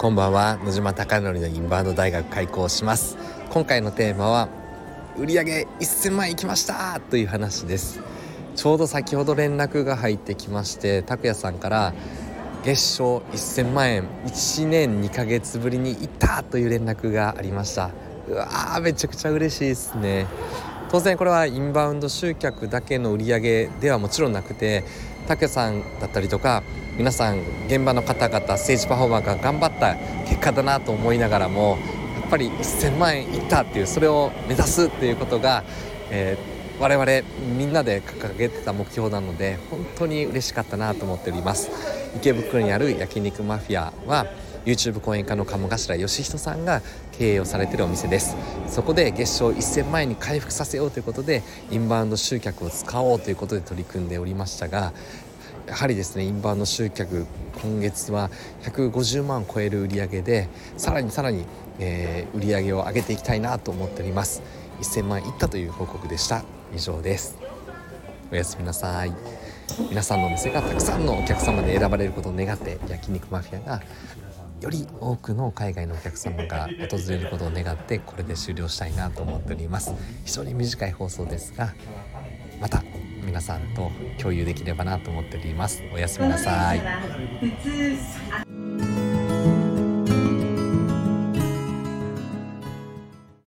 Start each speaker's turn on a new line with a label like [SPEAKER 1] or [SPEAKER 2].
[SPEAKER 1] こんばんは。野島貴則のインバウンド大学開校します。今回のテーマは売上1000万いきましたという話です。ちょうど先ほど連絡が入ってきまして拓也さんから月賞1000万円1年2ヶ月ぶりに行ったという連絡がありました。うわーめちゃくちゃ嬉しいですね。当然これはインバウンド集客だけの売り上げではもちろんなくて武さんだったりとか皆さん現場の方々ステージパフォーマーが頑張った結果だなと思いながらもやっぱり1000万円いったっていうそれを目指すっていうことが、えー、我々みんなで掲げてた目標なので本当に嬉しかったなと思っております。池袋にある焼肉マフィアは YouTube 講演家の鴨頭義人さんが経営をされているお店です。そこで月賞1000万円に回復させようということでインバウンド集客を使おうということで取り組んでおりましたがやはりですねインバウンド集客今月は150万超える売り上げでさらにさらに、えー、売り上げを上げていきたいなと思っております。1000万いったという報告でした。以上です。おやすみなさい。皆さんのお店がたくさんのお客様で選ばれることを願って焼肉マフィアがより多くの海外のお客様が訪れることを願ってこれで終了したいなと思っております。非常に短い放送ですがまた皆さんと共有できればなと思っております。おやすみなさい。